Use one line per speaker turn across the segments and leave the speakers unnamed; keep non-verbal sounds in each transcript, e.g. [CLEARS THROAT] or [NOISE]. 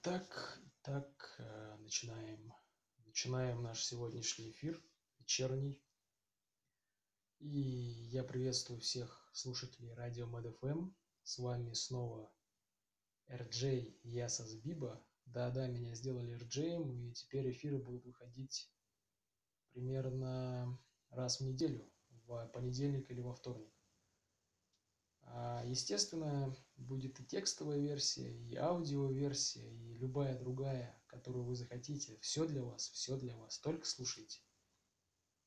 Итак, итак, э, начинаем, начинаем наш сегодняшний эфир вечерний. И я приветствую всех слушателей радио МэдФМ. С вами снова RJ Ясас Биба. Да-да, меня сделали RJ, и теперь эфиры будут выходить примерно раз в неделю, в понедельник или во вторник. А, естественно, будет и текстовая версия, и аудиоверсия, и любая другая, которую вы захотите. Все для вас, все для вас. Только слушайте.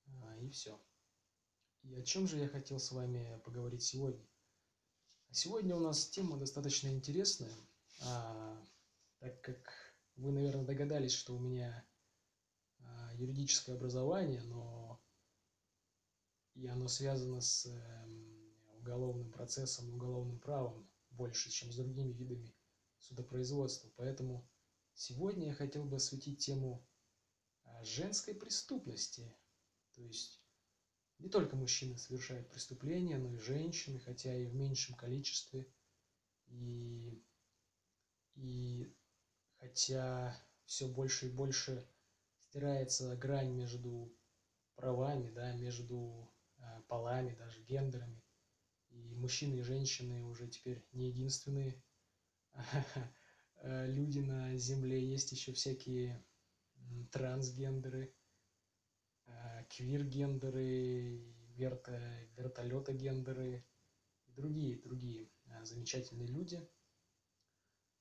А, и все. И о чем же я хотел с вами поговорить сегодня? Сегодня у нас тема достаточно интересная, а, так как вы, наверное, догадались, что у меня юридическое образование, но и оно связано с эм, уголовным процессом и уголовным правом больше, чем с другими видами судопроизводства. Поэтому сегодня я хотел бы осветить тему а, женской преступности. То есть не только мужчины совершают преступления, но и женщины, хотя и в меньшем количестве. И, и хотя все больше и больше стирается грань между правами, да, между э, полами, даже гендерами. И мужчины и женщины уже теперь не единственные люди на Земле. Есть еще всякие трансгендеры, а, квиргендеры, верто, вертолетогендеры и другие, другие а, замечательные люди.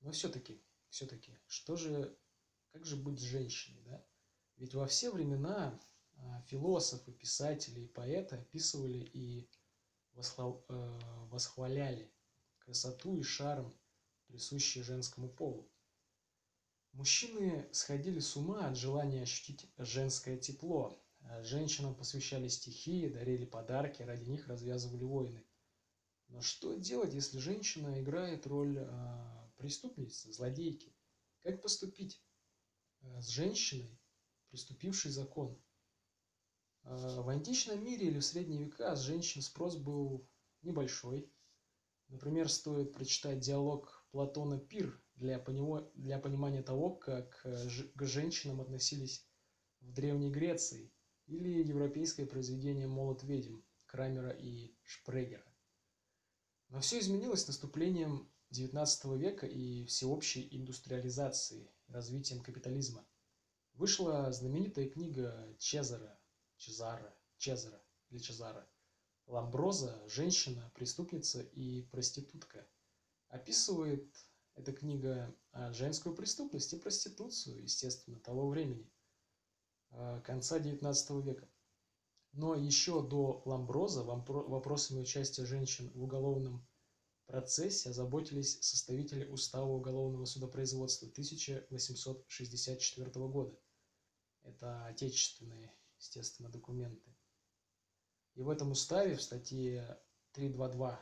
Но все-таки, все-таки, что же, как же быть женщиной, да? Ведь во все времена философы, писатели и поэты описывали и Э, восхваляли красоту и шарм, присущие женскому полу. Мужчины сходили с ума от желания ощутить женское тепло. Женщинам посвящали стихи, дарили подарки, ради них развязывали войны. Но что делать, если женщина играет роль э, преступницы, злодейки? Как поступить э, с женщиной, приступившей закон? В античном мире или в средние века с женщин спрос был небольшой. Например, стоит прочитать диалог Платона «Пир» для, понимо... для понимания того, как э, к женщинам относились в Древней Греции, или европейское произведение «Молот ведьм» Крамера и Шпрегера. Но все изменилось с наступлением XIX века и всеобщей индустриализации, развитием капитализма. Вышла знаменитая книга Чезаро Чезаро, Чезаро или Чезаро. Ламброза – женщина, преступница и проститутка. Описывает эта книга а, женскую преступность и проституцию, естественно, того времени, а, конца XIX века. Но еще до Ламброза вопросами участия женщин в уголовном процессе озаботились составители Устава уголовного судопроизводства 1864 года. Это отечественные естественно, документы. И в этом уставе, в статье 3.2.2,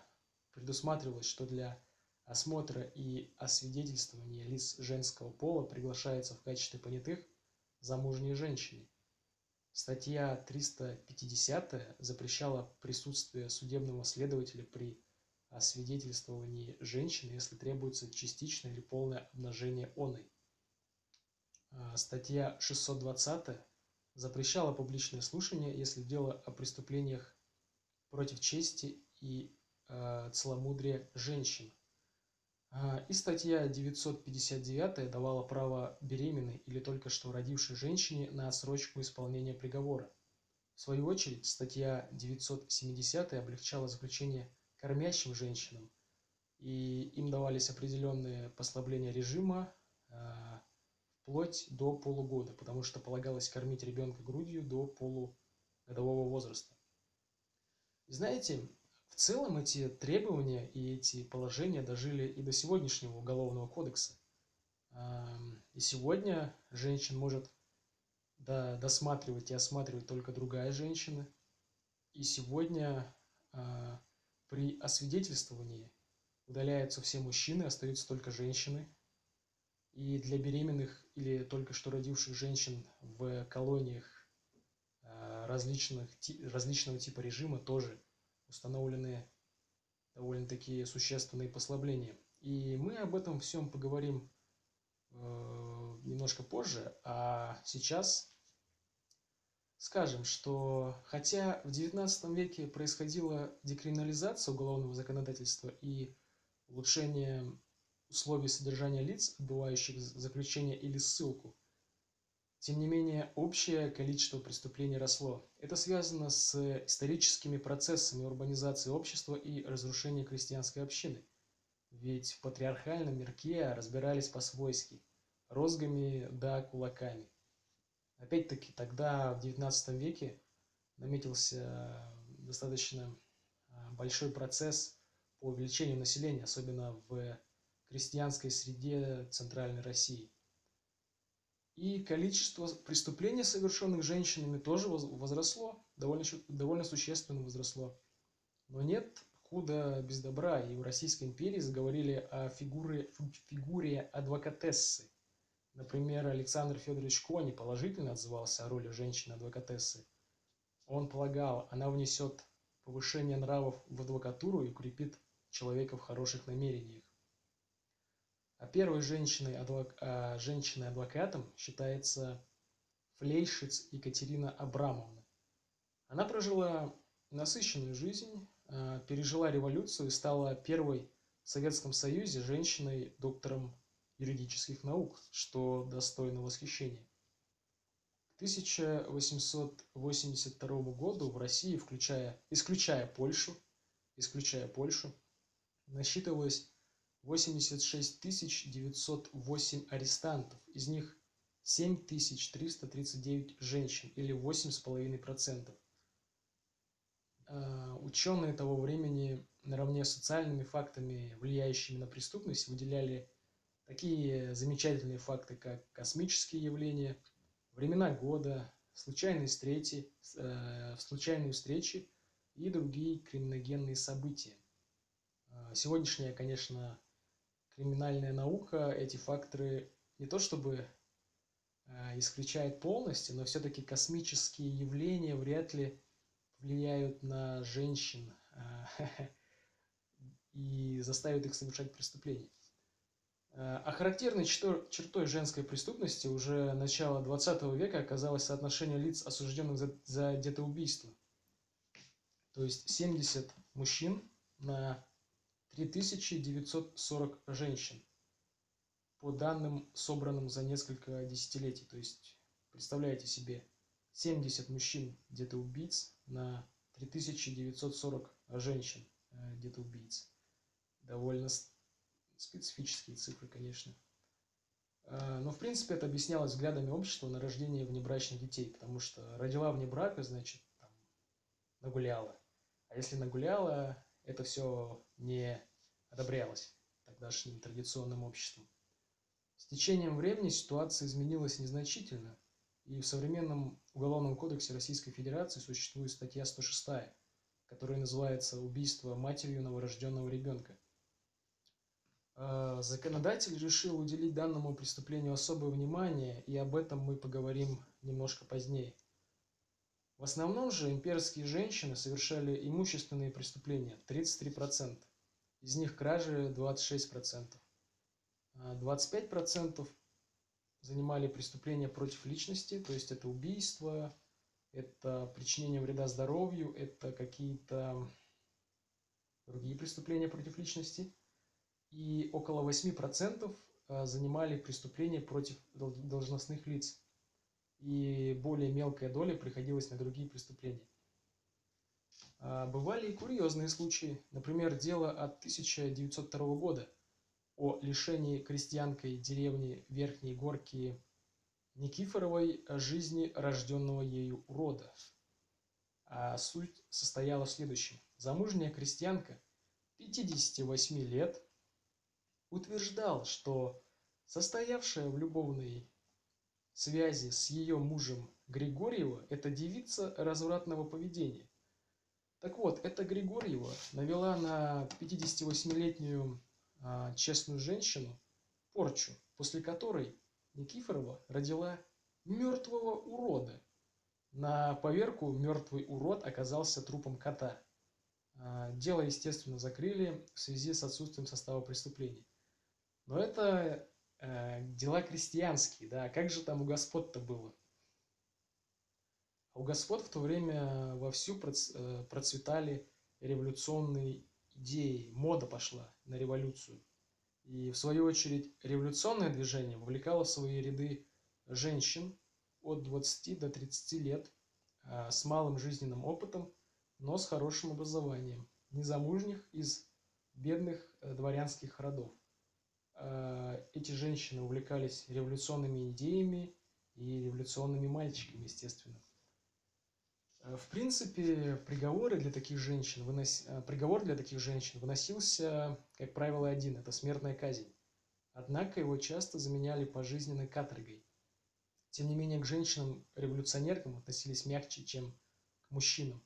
предусматривалось, что для осмотра и освидетельствования лиц женского пола приглашаются в качестве понятых замужние женщины. Статья 350 запрещала присутствие судебного следователя при освидетельствовании женщины, если требуется частичное или полное обнажение оной. А, статья 620 запрещала публичное слушание, если дело о преступлениях против чести и э, целомудрия женщин. А, и статья 959 давала право беременной или только что родившей женщине на отсрочку исполнения приговора. В свою очередь, статья 970 облегчала заключение кормящим женщинам, и им давались определенные послабления режима, а, вплоть до полугода, потому что полагалось кормить ребенка грудью до полугодового возраста. И знаете, в целом эти требования и эти положения дожили и до сегодняшнего уголовного кодекса. И сегодня женщин может досматривать и осматривать только другая женщина. И сегодня а, при освидетельствовании удаляются все мужчины, остаются только женщины. И для беременных или только что родивших женщин в колониях э, различных, различного типа режима тоже установлены довольно такие существенные послабления. И мы об этом всем поговорим э, немножко позже, а сейчас скажем, что хотя в XIX веке происходила декриминализация уголовного законодательства и улучшение условий содержания лиц, отбывающих заключение или ссылку, тем не менее, общее количество преступлений росло. Это связано с историческими процессами урбанизации общества и разрушения крестьянской общины. Ведь в патриархальном мирке разбирались по-свойски, розгами да кулаками. Опять-таки, тогда, в XIX веке, наметился достаточно а, большой процесс по увеличению населения, особенно в крестьянской среде Центральной России. И количество преступлений, совершенных женщинами, тоже возросло, довольно, довольно существенно возросло. Но нет худа без добра, и в Российской империи заговорили о фигуре, фигуре адвокатессы. Например, Александр Федорович Кони положительно отзывался о роли женщины-адвокатессы. Он полагал, она внесет повышение нравов в адвокатуру и укрепит человека в хороших намерениях. А первой женщиной, адвок... а, женщиной-адвокатом считается Флейшиц Екатерина Абрамовна. Она прожила насыщенную жизнь, а, пережила революцию и стала первой в Советском Союзе женщиной-доктором юридических наук, что достойно восхищения. К 1882 году в России, включая, исключая Польшу, исключая Польшу, насчитывалось 86 908 арестантов, из них 7 339 женщин или 8,5%. А, ученые того времени наравне с социальными фактами, влияющими на преступность, выделяли такие замечательные факты, как космические явления, времена года, случайные встречи, э, случайные встречи и другие криминогенные события. А, сегодняшняя, конечно, криминальная наука эти факторы не то чтобы э, исключает полностью, но все-таки космические явления вряд ли влияют на женщин э, [LAUGHS] и заставят их совершать преступления. Э, а характерной чертой женской преступности уже начала 20 века оказалось соотношение лиц, осужденных за, за детоубийство. То есть 70 мужчин на 3940 женщин, по данным, собранным за несколько десятилетий. То есть, представляете себе, 70 мужчин где-то убийц на 3940 женщин э, где-то убийц. Довольно специфические цифры, конечно. Э, но, в принципе, это объяснялось взглядами общества на рождение внебрачных детей, потому что родила вне брака, значит, там, нагуляла. А если нагуляла, это все не одобрялось тогдашним традиционным обществом. С течением времени ситуация изменилась незначительно, и в современном Уголовном кодексе Российской Федерации существует статья 106, которая называется «Убийство матерью новорожденного ребенка». А, законодатель решил уделить данному преступлению особое внимание, и об этом мы поговорим немножко позднее. В основном же имперские женщины совершали имущественные преступления – 33%. Из них кражи 26%. 25% а занимали преступления против личности, то есть это убийство, это причинение вреда здоровью, это какие-то другие преступления против личности. И около 8% а, занимали преступления против должностных лиц. И более мелкая доля приходилась на другие преступления. А, бывали и курьезные случаи. Например, дело от 1902 года о лишении крестьянкой деревни Верхней Горки Никифоровой жизни рожденного ею урода. А суть состояла в следующем. Замужняя крестьянка 58 лет утверждал, что состоявшая в любовной связи с ее мужем Григорьева – это девица развратного поведения – так вот, эта Григорьева навела на 58-летнюю а, честную женщину порчу, после которой Никифорова родила мертвого урода. На поверку мертвый урод оказался трупом кота. А, дело, естественно, закрыли в связи с отсутствием состава преступления. Но это э, дела крестьянские, да, как же там у господ-то было? У господ в то время вовсю э, процветали революционные идеи, мода пошла на революцию. И в свою очередь революционное движение вовлекало в свои ряды женщин от 20 до 30 лет а, с малым жизненным опытом, но с хорошим образованием, незамужних из бедных э, дворянских родов. А, эти женщины увлекались революционными идеями и революционными мальчиками, естественно. Э, в принципе, приговоры для таких женщин вынос... Э, приговор для таких женщин выносился, как правило, один – это смертная казнь. Однако его часто заменяли пожизненной каторгой. Тем не менее, к женщинам-революционеркам относились мягче, чем к мужчинам.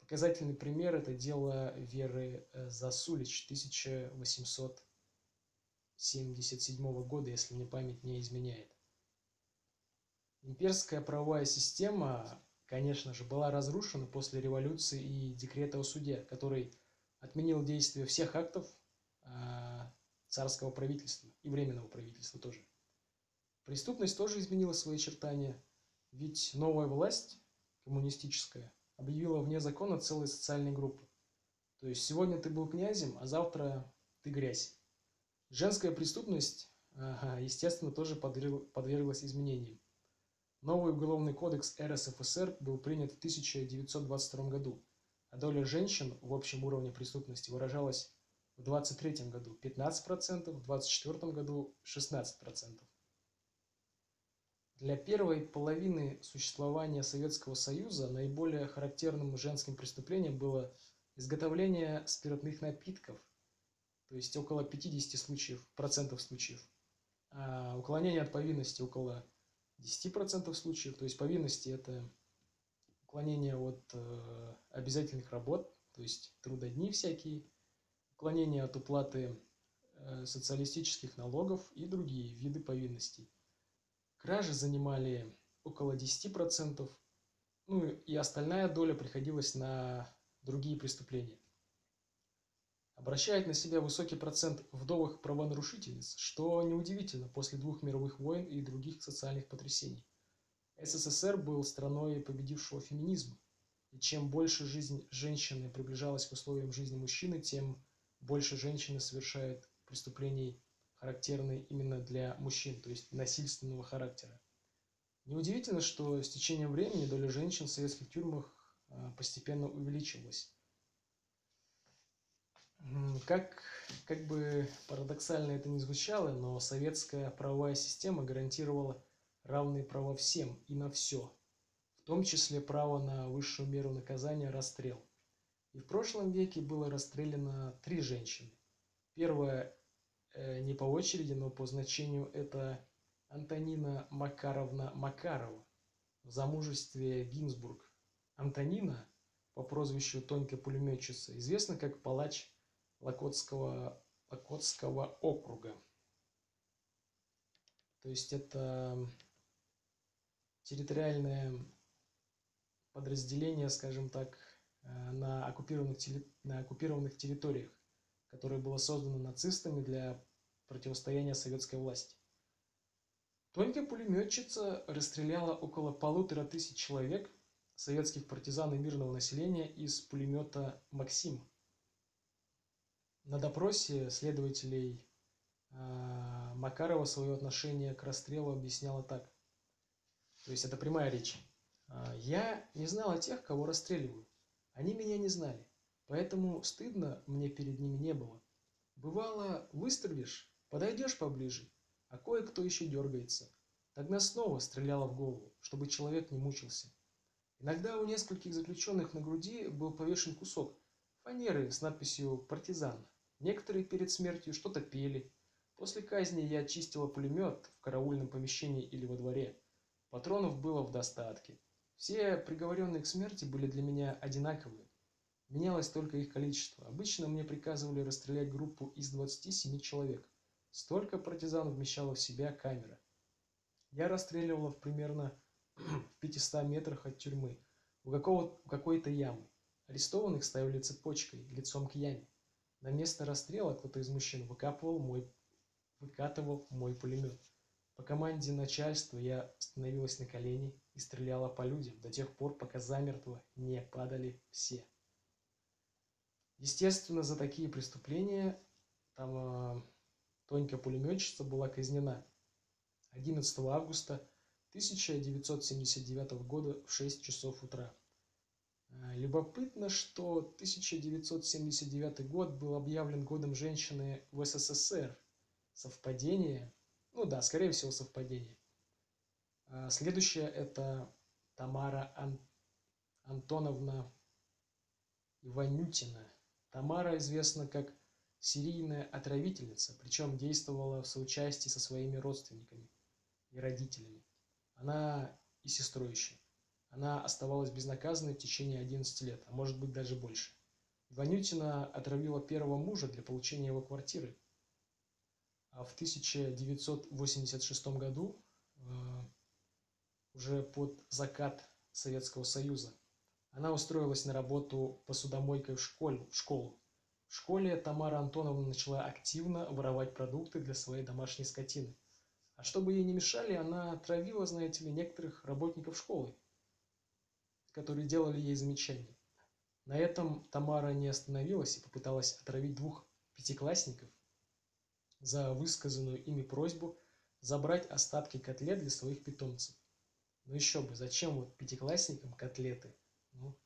Показательный пример – это дело Веры э, Засулич 1877 года, если мне память не изменяет. Имперская правовая система конечно же, была разрушена после революции и декрета о суде, который отменил действие всех актов а, царского правительства и временного правительства тоже. Преступность тоже изменила свои очертания, ведь новая власть, коммунистическая, объявила вне закона целые социальные группы. То есть сегодня ты был князем, а завтра ты грязь. Женская преступность, естественно, тоже подверглась изменениям. Новый уголовный кодекс РСФСР был принят в 1922 году, а доля женщин в общем уровне преступности выражалась в 1923 году 15%, в 1924 году 16%. Для первой половины существования Советского Союза наиболее характерным женским преступлением было изготовление спиртных напитков, то есть около 50 случаев, процентов случаев, а уклонение от повинности около 10% случаев. То есть повинности – это уклонение от э, обязательных работ, то есть трудодни всякие, уклонение от уплаты э, социалистических налогов и другие виды повинностей. Кражи занимали около 10%, ну и остальная доля приходилась на другие преступления обращает на себя высокий процент вдовых правонарушительниц, что неудивительно после двух мировых войн и других социальных потрясений. СССР был страной победившего феминизма, и чем больше жизнь женщины приближалась к условиям жизни мужчины, тем больше женщины совершают преступлений, характерные именно для мужчин, то есть насильственного характера. Неудивительно, что с течением времени доля женщин в советских тюрьмах а, постепенно увеличивалась. Как, как бы парадоксально это ни звучало, но советская правовая система гарантировала равные права всем и на все, в том числе право на высшую меру наказания – расстрел. И в прошлом веке было расстреляно три женщины. Первая э, не по очереди, но по значению это Антонина Макаровна Макарова в замужестве Гинзбург. Антонина по прозвищу Тонька пулеметчица известна как палач Локотского, Локотского округа. То есть это территориальное подразделение, скажем так, э, на оккупированных, на оккупированных территориях, которое было создано нацистами для противостояния советской власти. Тонкая пулеметчица расстреляла около полутора тысяч человек, советских партизан и мирного населения из пулемета «Максим», на допросе следователей а, Макарова свое отношение к расстрелу объясняла так. То есть это прямая речь. А, «Я не знал о тех, кого расстреливаю. Они меня не знали, поэтому стыдно мне перед ними не было. Бывало, выстрелишь, подойдешь поближе, а кое-кто еще дергается. Тогда снова стреляла в голову, чтобы человек не мучился. Иногда у нескольких заключенных на груди был повешен кусок фанеры с надписью «Партизан», Некоторые перед смертью что-то пели. После казни я очистила пулемет в караульном помещении или во дворе. Патронов было в достатке. Все приговоренные к смерти были для меня одинаковые. Менялось только их количество. Обычно мне приказывали расстрелять группу из 27 человек. Столько партизан вмещала в себя камера. Я расстреливала в примерно [CLEARS THROAT] в 500 метрах от тюрьмы, у, у какой-то ямы. Арестованных ставили цепочкой, лицом к яме. На место расстрела кто-то из мужчин выкапывал мой выкатывал мой пулемет. По команде начальства я становилась на колени и стреляла по людям до тех пор, пока замертво не падали все. Естественно, за такие преступления там э, Тонька-пулеметчица была казнена 11 августа 1979 года в 6 часов утра. Э, любопытно, что 1979 год был объявлен годом женщины в СССР. Совпадение? Ну да, скорее всего совпадение. А следующая это Тамара Ан... Антоновна Иванютина. Тамара известна как серийная отравительница, причем действовала в соучастии со своими родственниками и родителями. Она и сестрой еще. Она оставалась безнаказанной в течение 11 лет, а может быть даже больше. Иванютина отравила первого мужа для получения его квартиры. А в 1986 году, э, уже под закат Советского Союза, она устроилась на работу посудомойкой в школу. В школу. В школе Тамара Антоновна начала активно воровать продукты для своей домашней скотины. А чтобы ей не мешали, она отравила, знаете ли, некоторых работников школы которые делали ей замечания. На этом Тамара не остановилась и попыталась отравить двух пятиклассников за высказанную ими просьбу забрать остатки котлет для своих питомцев. Ну еще бы, зачем вот пятиклассникам котлеты? Ну,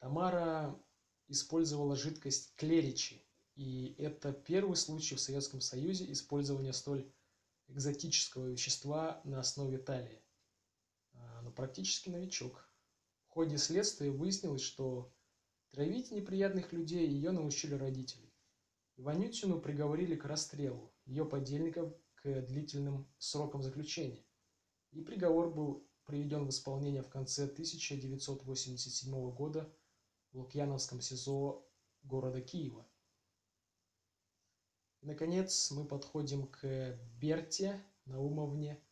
Тамара использовала жидкость клеричи, и это первый случай в Советском Союзе использования столь экзотического вещества на основе талии. А, но практически новичок. В ходе следствия выяснилось, что травить неприятных людей ее научили родители. Иванютину приговорили к расстрелу, ее подельников к длительным срокам заключения. И приговор был приведен в исполнение в конце 1987 года в Лукьяновском СИЗО города Киева. Наконец, мы подходим к Берте Наумовне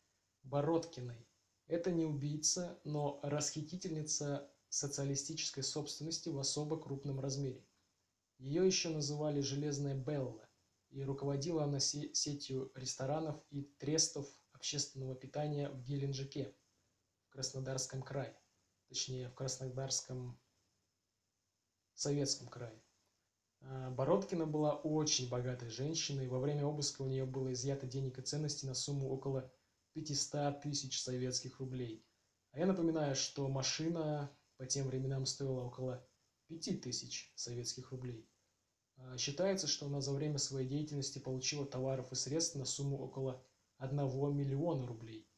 Бородкиной, это не убийца, но расхитительница социалистической собственности в особо крупном размере. Ее еще называли «Железная Белла», и руководила она сетью ресторанов и трестов общественного питания в Геленджике, в Краснодарском крае, точнее в Краснодарском Советском крае. А, Бородкина была очень богатой женщиной, во время обыска у нее было изъято денег и ценностей на сумму около 500 тысяч советских рублей. А я напоминаю, что машина по тем временам стоила около 5000 советских рублей. А, считается, что она за время своей деятельности получила товаров и средств на сумму около 1 миллиона рублей.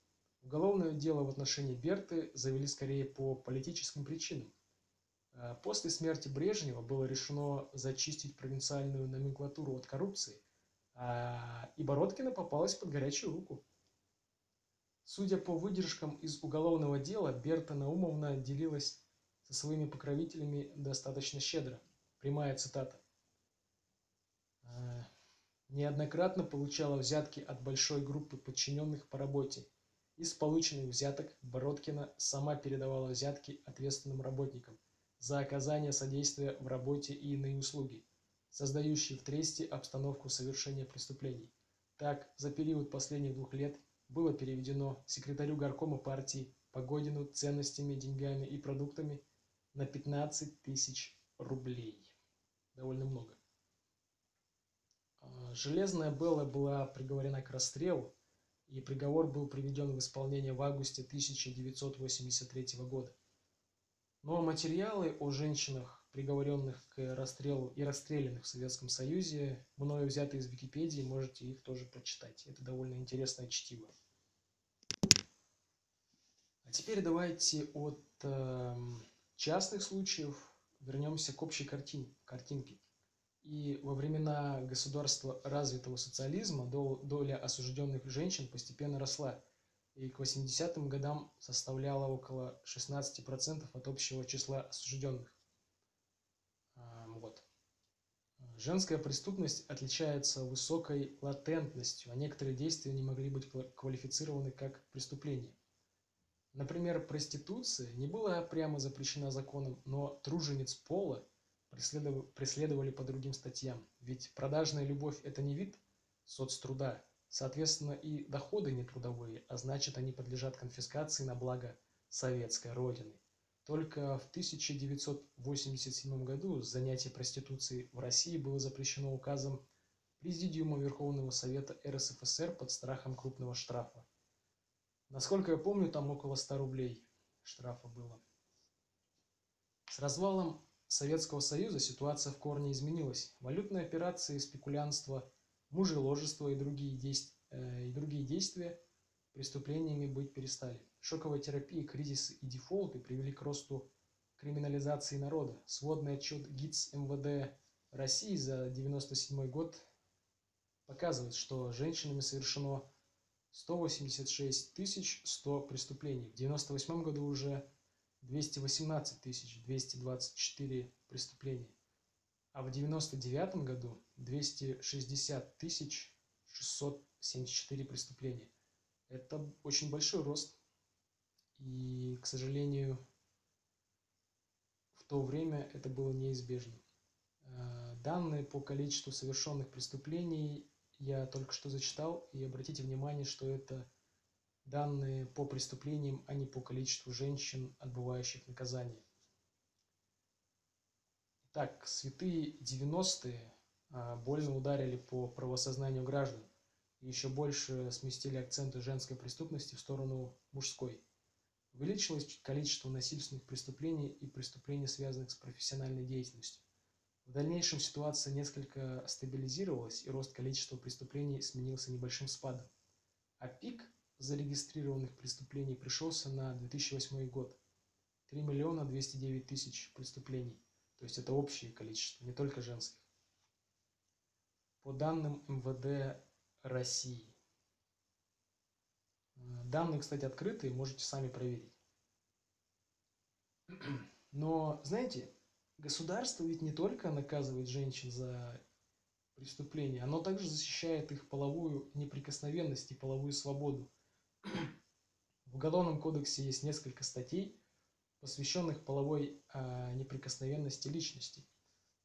Уголовное дело в отношении Берты завели скорее по политическим причинам. А, после смерти Брежнева было решено зачистить провинциальную номенклатуру от коррупции, а и Бородкина попалась под горячую руку. Судя по выдержкам из уголовного дела, Берта Наумовна делилась со своими покровителями достаточно щедро. Прямая цитата. «Э, неоднократно получала взятки от большой группы подчиненных по работе. Из полученных взяток Бородкина сама передавала взятки ответственным работникам за оказание содействия в работе и иные услуги, создающие в тресте обстановку совершения преступлений. Так, за период последних двух лет было переведено секретарю горкома партии Погодину ценностями, деньгами и продуктами на 15 тысяч рублей. Довольно много. А, Железная Белла была приговорена к расстрелу, и приговор был приведен в исполнение в августе 1983 года. Но материалы о женщинах, приговоренных к расстрелу и расстрелянных в Советском Союзе, мною взяты из Википедии, можете их тоже прочитать. Это довольно интересное чтиво. А теперь давайте от э, частных случаев вернемся к общей картине, картинке. И во времена государства развитого социализма доля осужденных женщин постепенно росла и к 80-м годам составляла около 16% от общего числа осужденных. Вот. Женская преступность отличается высокой латентностью, а некоторые действия не могли быть квалифицированы как преступления. Например, проституция не была прямо запрещена законом, но тружениц пола преследовали, по другим статьям. Ведь продажная любовь – это не вид соцтруда, Соответственно, и доходы не трудовые, а значит, они подлежат конфискации на благо советской родины. Только в 1987 году занятие проституцией в России было запрещено указом Президиума Верховного Совета РСФСР под страхом крупного штрафа. Насколько я помню, там около 100 рублей штрафа было. С развалом Советского Союза ситуация в корне изменилась. Валютные операции, спекулянство, мужеложество и другие, действ... э, и другие действия преступлениями быть перестали. Шоковая терапия, кризисы и дефолты привели к росту криминализации народа. Сводный отчет ГИЦ МВД России за 1997 год показывает, что женщинами совершено 186 100 преступлений. В 1998 году уже 218 224 преступления. А в 1999 году 260 674 преступления. Это очень большой рост. И, к сожалению, в то время это было неизбежно. Э, данные по количеству совершенных преступлений я только что зачитал, и обратите внимание, что это данные по преступлениям, а не по количеству женщин, отбывающих наказание. Итак, святые 90-е а, больно ударили по правосознанию граждан еще больше сместили акценты женской преступности в сторону мужской. Увеличилось количество насильственных преступлений и преступлений, связанных с профессиональной деятельностью. В дальнейшем ситуация несколько стабилизировалась, и рост количества преступлений сменился небольшим спадом. А пик зарегистрированных преступлений пришелся на 2008 год. 3 миллиона 209 тысяч преступлений. То есть это общее количество, не только женских. По данным МВД России. Данные, кстати, открытые, можете сами проверить. Но, знаете, государство ведь не только наказывает женщин за преступления, оно также защищает их половую неприкосновенность и половую свободу. В Уголовном кодексе есть несколько статей, посвященных половой э, неприкосновенности личности.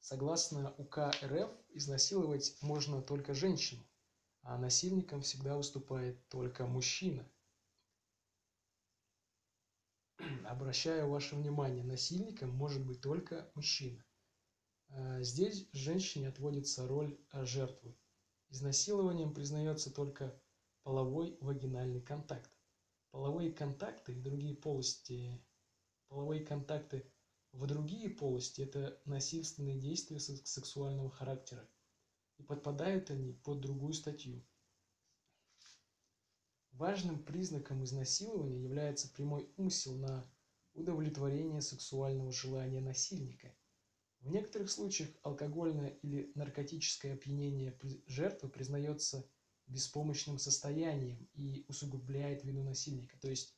Согласно УК РФ, изнасиловать можно только женщину, а насильником всегда выступает только мужчина. [CLEARS THROAT] Обращаю ваше внимание, насильником может быть только мужчина. А, здесь женщине отводится роль жертвы. Изнасилованием признается только половой вагинальный контакт. Половые контакты и другие полости, половые контакты в другие полости – это насильственные действия сексуального характера. И подпадают они под другую статью. Важным признаком изнасилования является прямой умысел на удовлетворение сексуального желания насильника. В некоторых случаях алкогольное или наркотическое опьянение жертвы признается беспомощным состоянием и усугубляет вину насильника. То есть,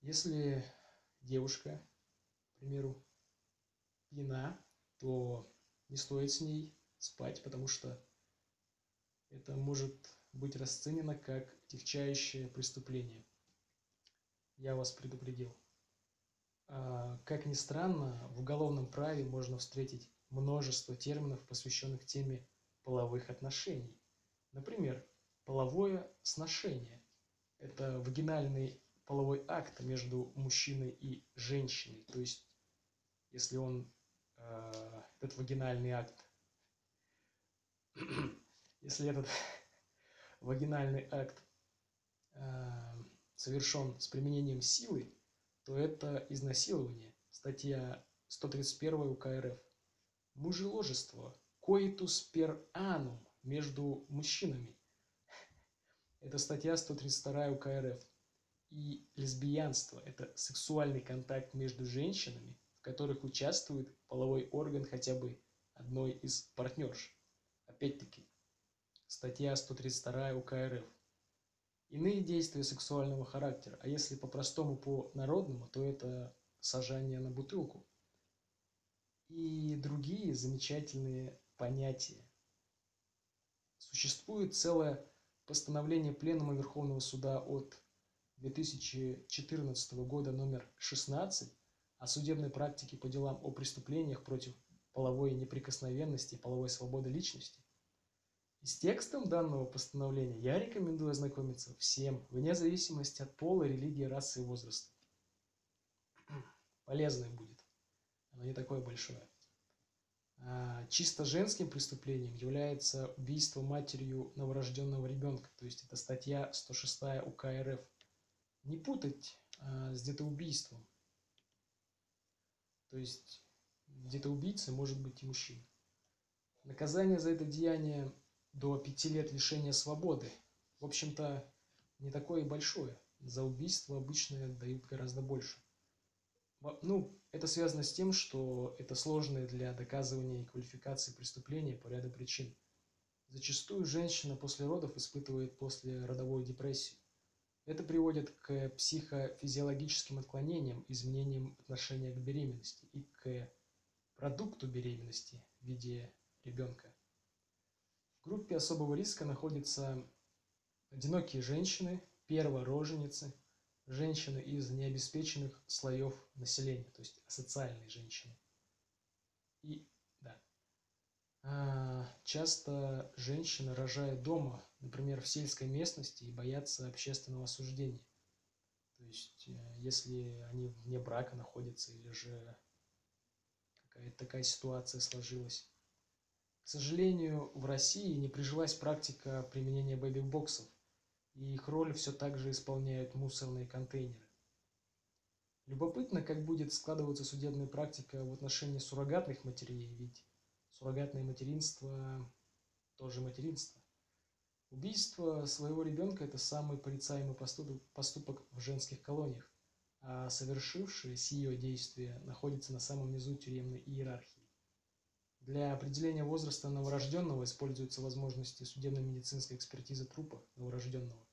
если девушка, к примеру, пьяна, то не стоит с ней спать, потому что это может быть расценено как тягчающее преступление. Я вас предупредил. А, как ни странно, в уголовном праве можно встретить множество терминов, посвященных теме половых отношений. Например, половое сношение – это вагинальный половой акт между мужчиной и женщиной. То есть, если он, э, этот вагинальный акт, [CLEARS THROAT] если этот [LAUGHS] вагинальный акт э, совершен с применением силы, то это изнасилование. Статья 131 УК РФ. Мужеложество. Coitus per annum между мужчинами. [LAUGHS] Это статья 132 УК РФ. И лесбиянство – это сексуальный контакт между женщинами, в которых участвует половой орган хотя бы одной из партнерш. Опять-таки, статья 132 УК РФ. Иные действия сексуального характера, а если по-простому по-народному, то это сажание на бутылку. И другие замечательные понятия, Существует целое постановление Пленума Верховного Суда от 2014 года номер 16 о судебной практике по делам о преступлениях против половой неприкосновенности и половой свободы личности. И с текстом данного постановления я рекомендую ознакомиться всем, вне зависимости от пола, религии, расы и возраста. Полезное будет. Оно не такое большое. А, чисто женским преступлением является убийство матерью новорожденного ребенка. То есть это статья 106 УК РФ. Не путать а, с детоубийством. То есть где-то убийца может быть и мужчина. Наказание за это деяние до пяти лет лишения свободы. В общем-то, не такое большое. За убийство обычно дают гораздо больше. Ну, это связано с тем, что это сложное для доказывания и квалификации преступления по ряду причин. Зачастую женщина после родов испытывает послеродовую депрессию. Это приводит к психофизиологическим отклонениям, изменениям отношения к беременности и к продукту беременности в виде ребенка. Группе особого риска находятся одинокие женщины, первороженицы, женщины из необеспеченных слоев населения, то есть асоциальные женщины. И да, а, часто женщины рожают дома, например, в сельской местности и боятся общественного осуждения. То есть, э, если они вне брака находятся или же какая-то такая ситуация сложилась. К сожалению, в России не прижилась практика применения бэби-боксов, и их роль все так же исполняют мусорные контейнеры. Любопытно, как будет складываться судебная практика в отношении суррогатных матерей, ведь суррогатное материнство тоже материнство. Убийство своего ребенка – это самый порицаемый поступок в женских колониях, а совершивший сие действие находится на самом низу тюремной иерархии. Для определения возраста новорожденного используются возможности судебно-медицинской экспертизы трупа новорожденного,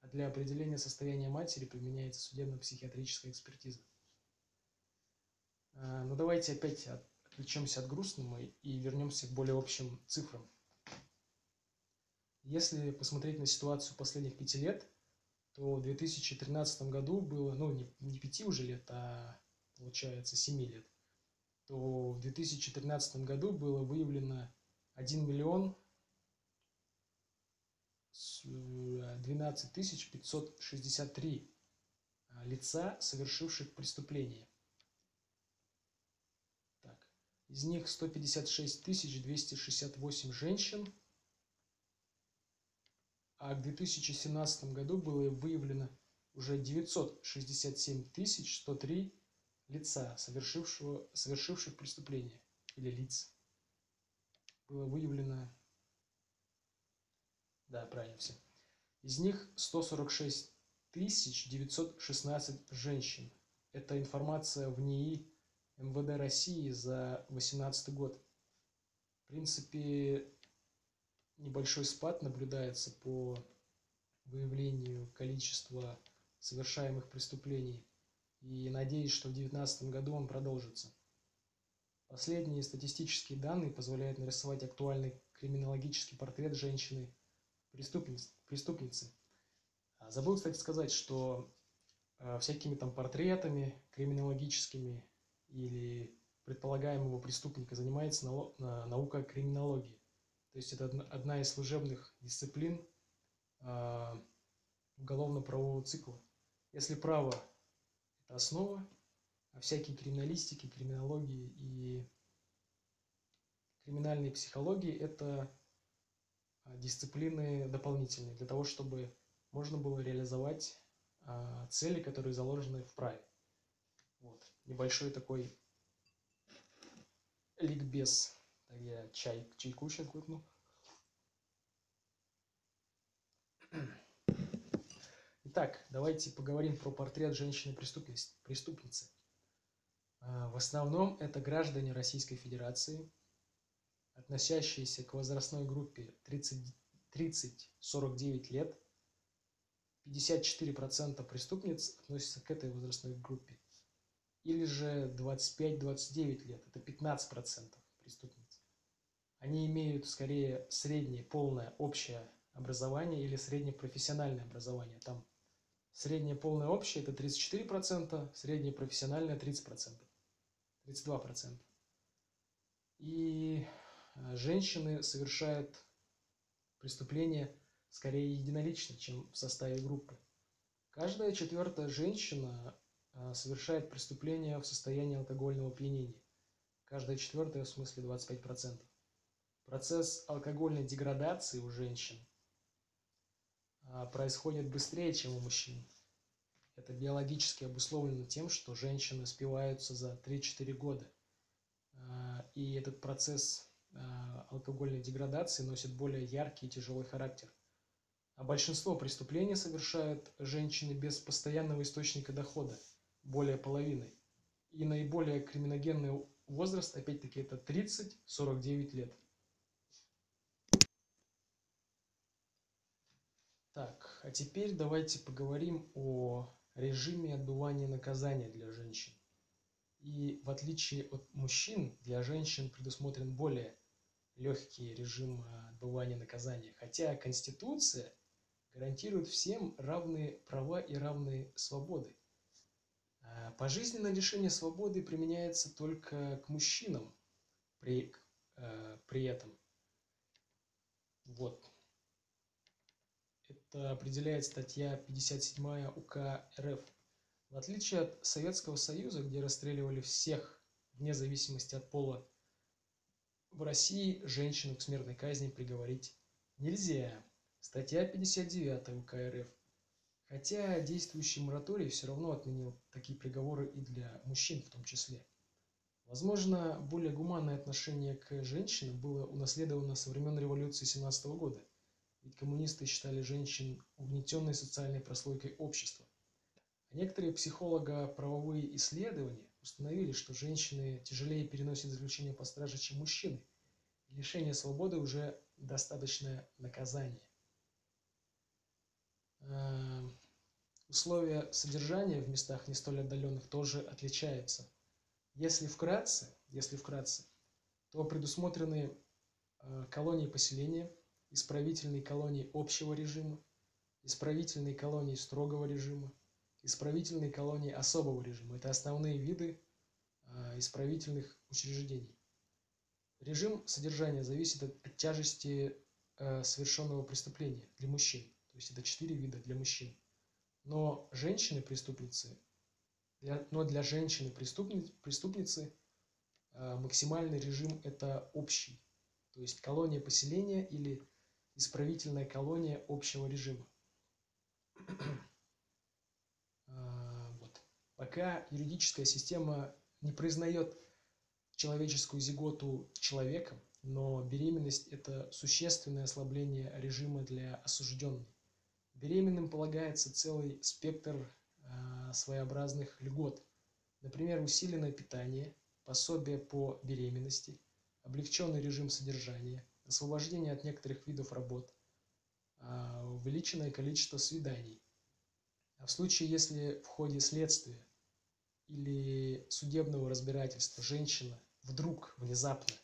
а для определения состояния матери применяется судебно-психиатрическая экспертиза. А, Но ну, давайте опять отвлечемся от грустного и вернемся к более общим цифрам. Если посмотреть на ситуацию последних пяти лет, то в 2013 году было, ну не пяти уже лет, а получается семи лет, то в 2013 году было выявлено 1 миллион 12 тысяч 563 а, лица, совершивших преступление. Так. Из них 156 тысяч 268 женщин, а к 2017 году было выявлено уже 967 тысяч 103 лица, совершившего, совершивших преступление или лиц. Было выявлено, да, правильно все. Из них 146 тысяч 916 женщин. Это информация в НИИ МВД России за 2018 год. В принципе, небольшой спад наблюдается по выявлению количества совершаемых преступлений и надеюсь, что в 2019 году он продолжится. Последние статистические данные позволяют нарисовать актуальный криминологический портрет женщины преступницы. А, забыл, кстати, сказать, что э, всякими там портретами криминологическими или предполагаемого преступника занимается наука криминологии. То есть это одна из служебных дисциплин э, уголовно-правового цикла. Если право основа, а всякие криминалистики, криминологии и криминальной психологии – это а, дисциплины дополнительные для того, чтобы можно было реализовать а, цели, которые заложены в праве. Вот. Небольшой такой ликбез. Так я чай, чайку сейчас глотну. Итак, давайте поговорим про портрет женщины-преступницы. А, в основном это граждане Российской Федерации, относящиеся к возрастной группе 30-49 лет. 54% преступниц относятся к этой возрастной группе. Или же 25-29 лет, это 15% преступниц. Они имеют скорее среднее, полное, общее образование или среднее профессиональное образование. Там Среднее полное общее это 34%, среднее профессиональное 30%, 32%. И э, женщины совершают преступления скорее единоличны, чем в составе группы. Каждая четвертая женщина а, совершает преступление в состоянии алкогольного опьянения. Каждая четвертая, в смысле 25%. Процесс алкогольной деградации у женщин происходит быстрее, чем у мужчин. Это биологически обусловлено тем, что женщины спиваются за 3-4 года. А, и этот процесс алкогольной деградации носит более яркий и тяжелый характер. А большинство преступлений совершают женщины без постоянного источника дохода, более половины. И наиболее криминогенный возраст, опять-таки, это 30-49 лет. А теперь давайте поговорим о режиме отбывания наказания для женщин. И в отличие от мужчин, для женщин предусмотрен более легкий режим отбывания наказания. Хотя Конституция гарантирует всем равные права и равные свободы. А, пожизненное лишение свободы применяется только к мужчинам при, э, при этом. Вот. Это определяет статья 57 УК РФ. В отличие от Советского Союза, где расстреливали всех вне зависимости от пола, в России женщину к смертной казни приговорить нельзя. Статья 59 УК РФ. Хотя действующий мораторий все равно отменил такие приговоры и для мужчин в том числе. Возможно, более гуманное отношение к женщинам было унаследовано со времен революции 17 года, ведь коммунисты считали женщин угнетенной социальной прослойкой общества. А некоторые психолого-правовые исследования установили, что женщины тяжелее переносят заключение по страже, чем мужчины, и лишение свободы уже достаточное наказание. Э, условия содержания в местах не столь отдаленных тоже отличаются. Если вкратце, если вкратце, то предусмотрены э, колонии поселения, исправительные колонии общего режима, исправительные колонии строгого режима, исправительные колонии особого режима. Это основные виды э, исправительных учреждений. Режим содержания зависит от, тяжести совершенного преступления для мужчин то есть это четыре вида для мужчин. Но женщины-преступницы, для, но для женщины-преступницы преступницы, э, максимальный режим это общий, то есть колония поселения или исправительная колония общего режима. Э, вот. Пока юридическая система не признает человеческую зиготу человеком, но беременность – это существенное ослабление режима для осужденной. Беременным полагается целый спектр э, своеобразных льгот. Например, усиленное питание, пособие по беременности, облегченный режим содержания, освобождение от некоторых видов работ, э, увеличенное количество свиданий. А в случае, если в ходе следствия или судебного разбирательства женщина вдруг, внезапно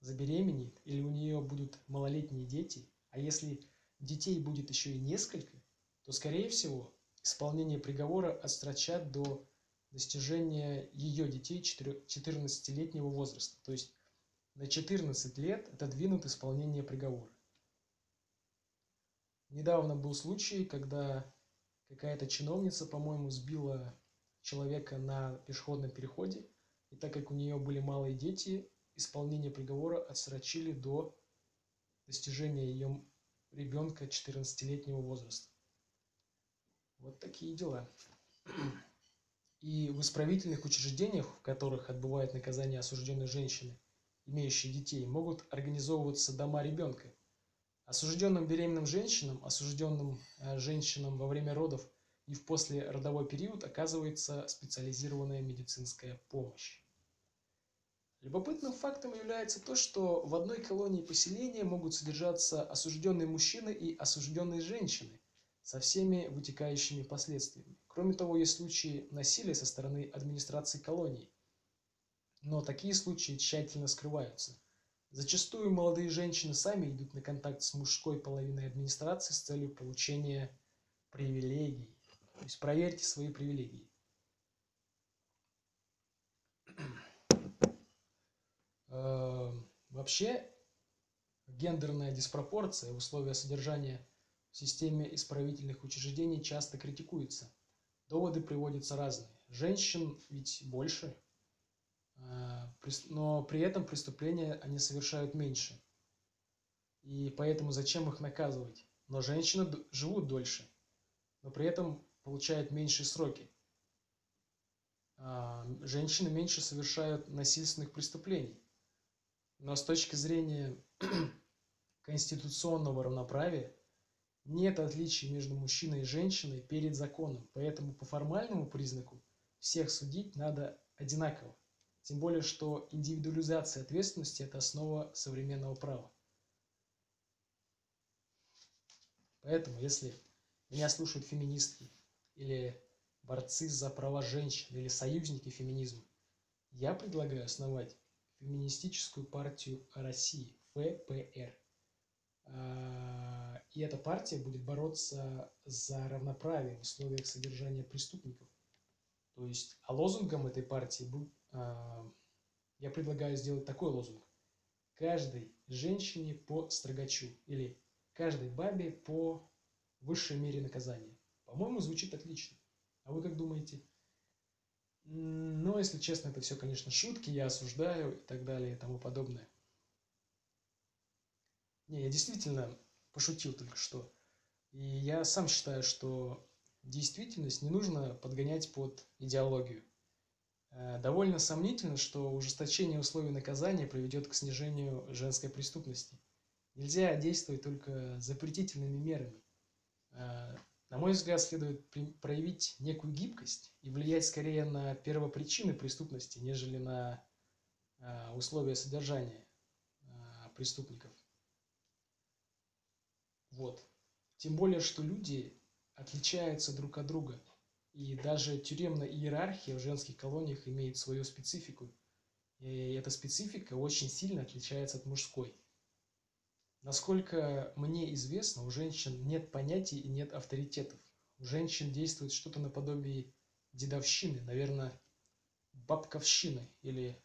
забеременеет или у нее будут малолетние дети, а если детей будет еще и несколько, то, скорее всего, исполнение приговора отстрочат до достижения ее детей 14-летнего возраста. То есть на 14 лет отодвинут исполнение приговора. Недавно был случай, когда какая-то чиновница, по-моему, сбила человека на пешеходном переходе, и так как у нее были малые дети, исполнение приговора отсрочили до достижения ее ребенка 14-летнего возраста. Вот такие дела. И в исправительных учреждениях, в которых отбывают наказание осужденные женщины, имеющие детей, могут организовываться дома ребенка. Осужденным беременным женщинам, осужденным э, женщинам во время родов и в послеродовой период оказывается специализированная медицинская помощь. Любопытным фактом является то, что в одной колонии поселения могут содержаться осужденные мужчины и осужденные женщины со всеми вытекающими последствиями. Кроме того, есть случаи насилия со стороны администрации колонии. Но такие случаи тщательно скрываются. Зачастую молодые женщины сами идут на контакт с мужской половиной администрации с целью получения привилегий. То есть проверьте свои привилегии. Эм, вообще, Гендерная диспропорция в условиях содержания в системе исправительных учреждений часто критикуется. Доводы приводятся разные. Женщин ведь больше, но при этом преступления они совершают меньше. И поэтому зачем их наказывать? Но женщины живут дольше, но при этом получают меньшие сроки. А, женщины меньше совершают насильственных преступлений. Но с точки зрения [CLEARS THROAT] конституционного равноправия нет отличий между мужчиной и женщиной перед законом. Поэтому по формальному признаку всех судить надо одинаково. Тем более, что индивидуализация ответственности – это основа современного права. Поэтому, если меня слушают феминистки или борцы за права женщин или союзники феминизма, я предлагаю основать Феминистическую партию России, ФПР. А, и эта партия будет бороться за равноправие в условиях содержания преступников. То есть, а лозунгом этой партии я предлагаю сделать такой лозунг. Каждой женщине по строгачу или каждой бабе по высшей мере наказания. По-моему, звучит отлично. А вы как думаете? Но, если честно, это все, конечно, шутки, я осуждаю и так далее и тому подобное. Не, я действительно пошутил только что. И я сам считаю, что действительность не нужно подгонять под идеологию. Э, довольно сомнительно, что ужесточение условий наказания приведет к снижению женской преступности. Нельзя действовать только запретительными мерами. Э, на мой взгляд, следует проявить некую гибкость и влиять скорее на первопричины преступности, нежели на а, условия содержания преступников. Вот. Тем более, что люди отличаются друг от друга. И даже тюремная иерархия в женских колониях имеет свою специфику. И эта специфика очень сильно отличается от мужской. Насколько мне известно, у женщин нет понятий и нет авторитетов. У женщин действует что-то наподобие дедовщины, наверное, бабковщины или...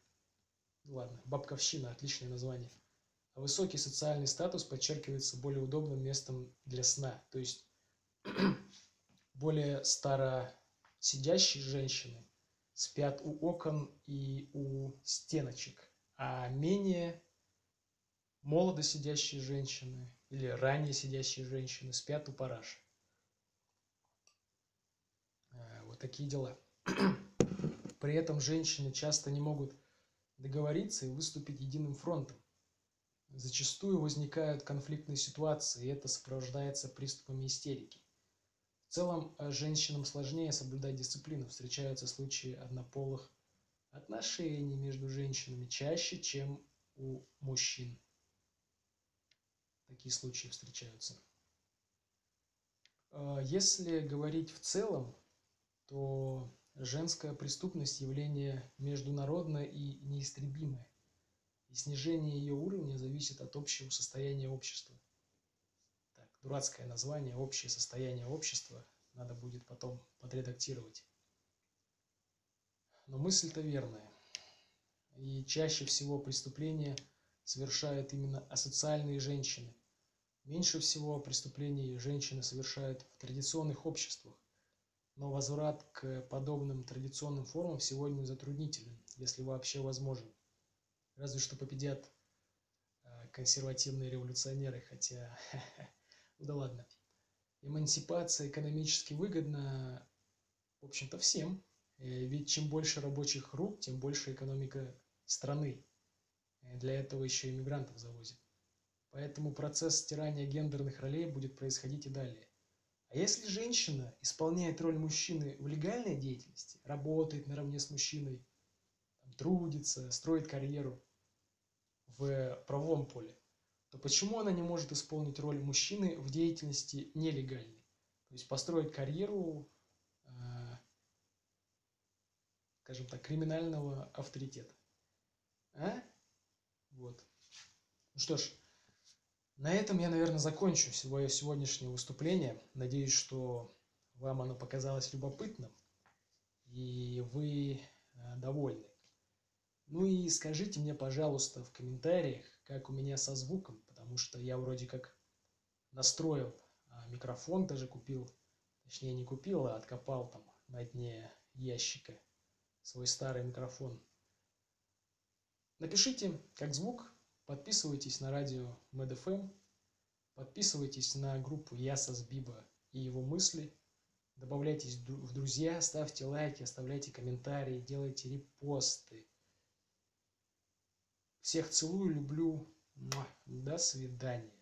Ладно, бабковщина – отличное название. А высокий социальный статус подчеркивается более удобным местом для сна. То есть [CLEARS THROAT] более старосидящие женщины спят у окон и у стеночек, а менее молодо сидящие женщины или ранее сидящие женщины спят у параш. Э, вот такие дела. [CLEARS THROAT] При этом женщины часто не могут договориться и выступить единым фронтом. Зачастую возникают конфликтные ситуации, и это сопровождается приступами истерики. В целом, э, женщинам сложнее соблюдать дисциплину. Встречаются случаи однополых отношений между женщинами чаще, чем у мужчин такие случаи встречаются. А, если говорить в целом, то женская преступность явление международное и неистребимое. И снижение ее уровня зависит от общего состояния общества. Дурацкое название «Общее состояние общества» надо будет потом подредактировать. Но мысль-то верная. И чаще всего преступления совершают именно асоциальные женщины, Меньше всего преступлений женщины совершают в традиционных обществах, но возврат к подобным традиционным формам сегодня затруднителен, если вообще возможен. Разве что победят э, консервативные революционеры, хотя, [LAUGHS] да ладно. Эмансипация экономически выгодна, в общем-то, всем. Э, ведь чем больше рабочих рук, тем больше экономика страны. Э, для этого еще иммигрантов завозят. Поэтому процесс стирания гендерных ролей будет происходить и далее. А если женщина исполняет роль мужчины в легальной деятельности, работает наравне с мужчиной, трудится, строит карьеру в правовом поле, то почему она не может исполнить роль мужчины в деятельности нелегальной? То есть построить карьеру, э, скажем так, криминального авторитета. А? Вот. Ну что ж, на этом я, наверное, закончу свое сегодняшнее выступление. Надеюсь, что вам оно показалось любопытным и вы э, довольны. Ну и скажите мне, пожалуйста, в комментариях, как у меня со звуком, потому что я вроде как настроил а, микрофон, даже купил, точнее не купил, а откопал там на дне ящика свой старый микрофон. Напишите, как звук, подписывайтесь на радио MedFM, подписывайтесь на группу Ясас Биба и его мысли, добавляйтесь в друзья, ставьте лайки, оставляйте комментарии, делайте репосты. Всех целую, люблю. До свидания.